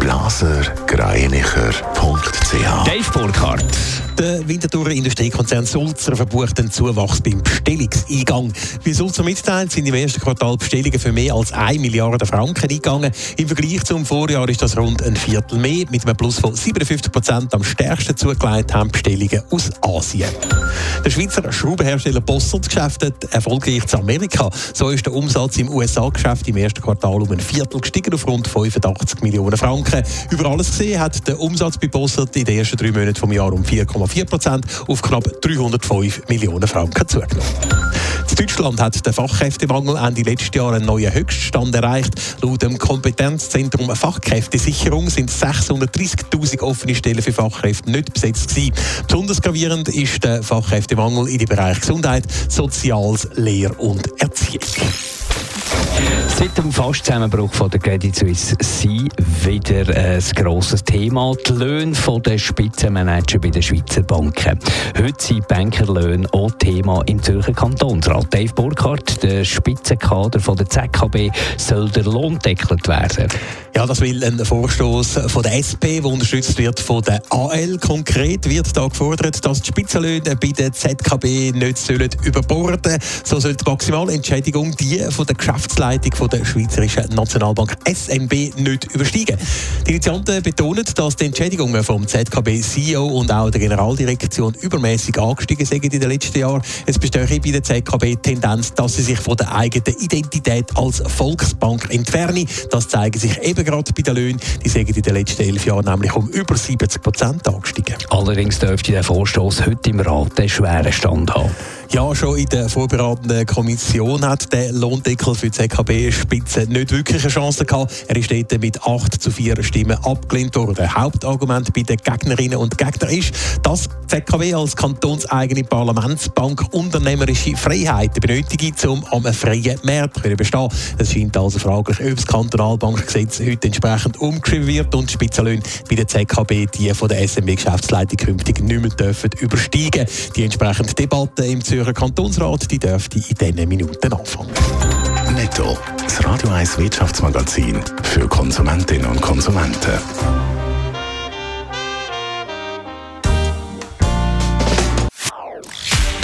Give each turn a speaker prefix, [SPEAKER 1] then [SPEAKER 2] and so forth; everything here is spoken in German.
[SPEAKER 1] blasergreinicher.ch
[SPEAKER 2] Dave Burkhardt. Der Winterthurer Industriekonzern Sulzer verbucht einen Zuwachs beim Bestellungseingang. Wie Sulzer mitteilt, sind im ersten Quartal Bestellungen für mehr als 1 Milliarde Franken eingegangen. Im Vergleich zum Vorjahr ist das rund ein Viertel mehr. Mit einem Plus von 57 Prozent am stärksten zugelegt haben Bestellungen aus Asien. Der Schweizer Schraubenhersteller Bossert geschäftet erfolgreich zu Amerika. So ist der Umsatz im USA-Geschäft im ersten Quartal um ein Viertel gestiegen auf rund 85 Millionen Franken. Über alles gesehen hat der Umsatz bei Bossert in den ersten drei Monaten vom Jahr um 4,4 Prozent auf knapp 305 Millionen Franken zugenommen. In Deutschland hat der Fachkräftemangel Ende letzten Jahr einen neuen Höchststand erreicht. Laut dem Kompetenzzentrum Fachkräftesicherung sind 630.000 offene Stellen für Fachkräfte nicht besetzt gewesen. Besonders gravierend ist der Fachkräftemangel in den Bereichen Gesundheit, Soziales, Lehr und Erziehung.
[SPEAKER 3] Seit dem Fastzusammenbruch von der Credit Suisse sind wieder ein grosses Thema die Löhne der Spitzenmanager bei den Schweizer Banken. Heute sind Bankerlöhne auch Thema im Zürcher Kantonsrat. Dave Burkhardt, der Spitzenkader der ZKB, soll der Lohn deckelt werden.
[SPEAKER 2] Ja, das will ein Vorstoß von der SP, der unterstützt wird von der AL. Konkret wird da gefordert, dass die Spitzenlöhne bei der ZKB nicht sollen überborden So soll die maximale Entschädigung die von der Geschäftsleitung von der Schweizerischen Nationalbank SNB nicht übersteigen. Die Initianten betonen, dass die Entschädigungen vom ZKB-CEO und auch der Generaldirektion übermäßig angestiegen sind in den letzten Jahren. Es besteht bei der ZKB Tendenz, dass sie sich von der eigenen Identität als Volksbank entfernen. Das zeigen sich eben gerade bei den Löhnen. Die sind in den letzten elf Jahren nämlich um über 70 Prozent angestiegen.
[SPEAKER 3] Allerdings dürfte der Vorstoß heute im Rat einen schweren Stand haben.
[SPEAKER 2] Ja, schon in der vorbereitenden Kommission hat der Lohndeckel für die ZKB-Spitze nicht wirklich eine Chance gehabt. Er ist dort mit 8 zu 4 Stimmen abgelehnt worden. Hauptargument bei den Gegnerinnen und Gegnern ist, dass ZKB als kantonseigene Parlamentsbank unternehmerische Freiheiten benötigt, um am freien Markt zu bestehen. Es scheint also fraglich, ob das Kantonalbankgesetz heute entsprechend umgeschrieben wird und Spitzenlöhne bei der ZKB die von der SMB-Geschäftsleitung künftig nicht mehr dürfen übersteigen. Die entsprechende Debatte im Zürcher Kantonsrat die dürfte in diesen Minuten anfangen.
[SPEAKER 1] Netto, das Radio 1 Wirtschaftsmagazin für Konsumentinnen und Konsumenten.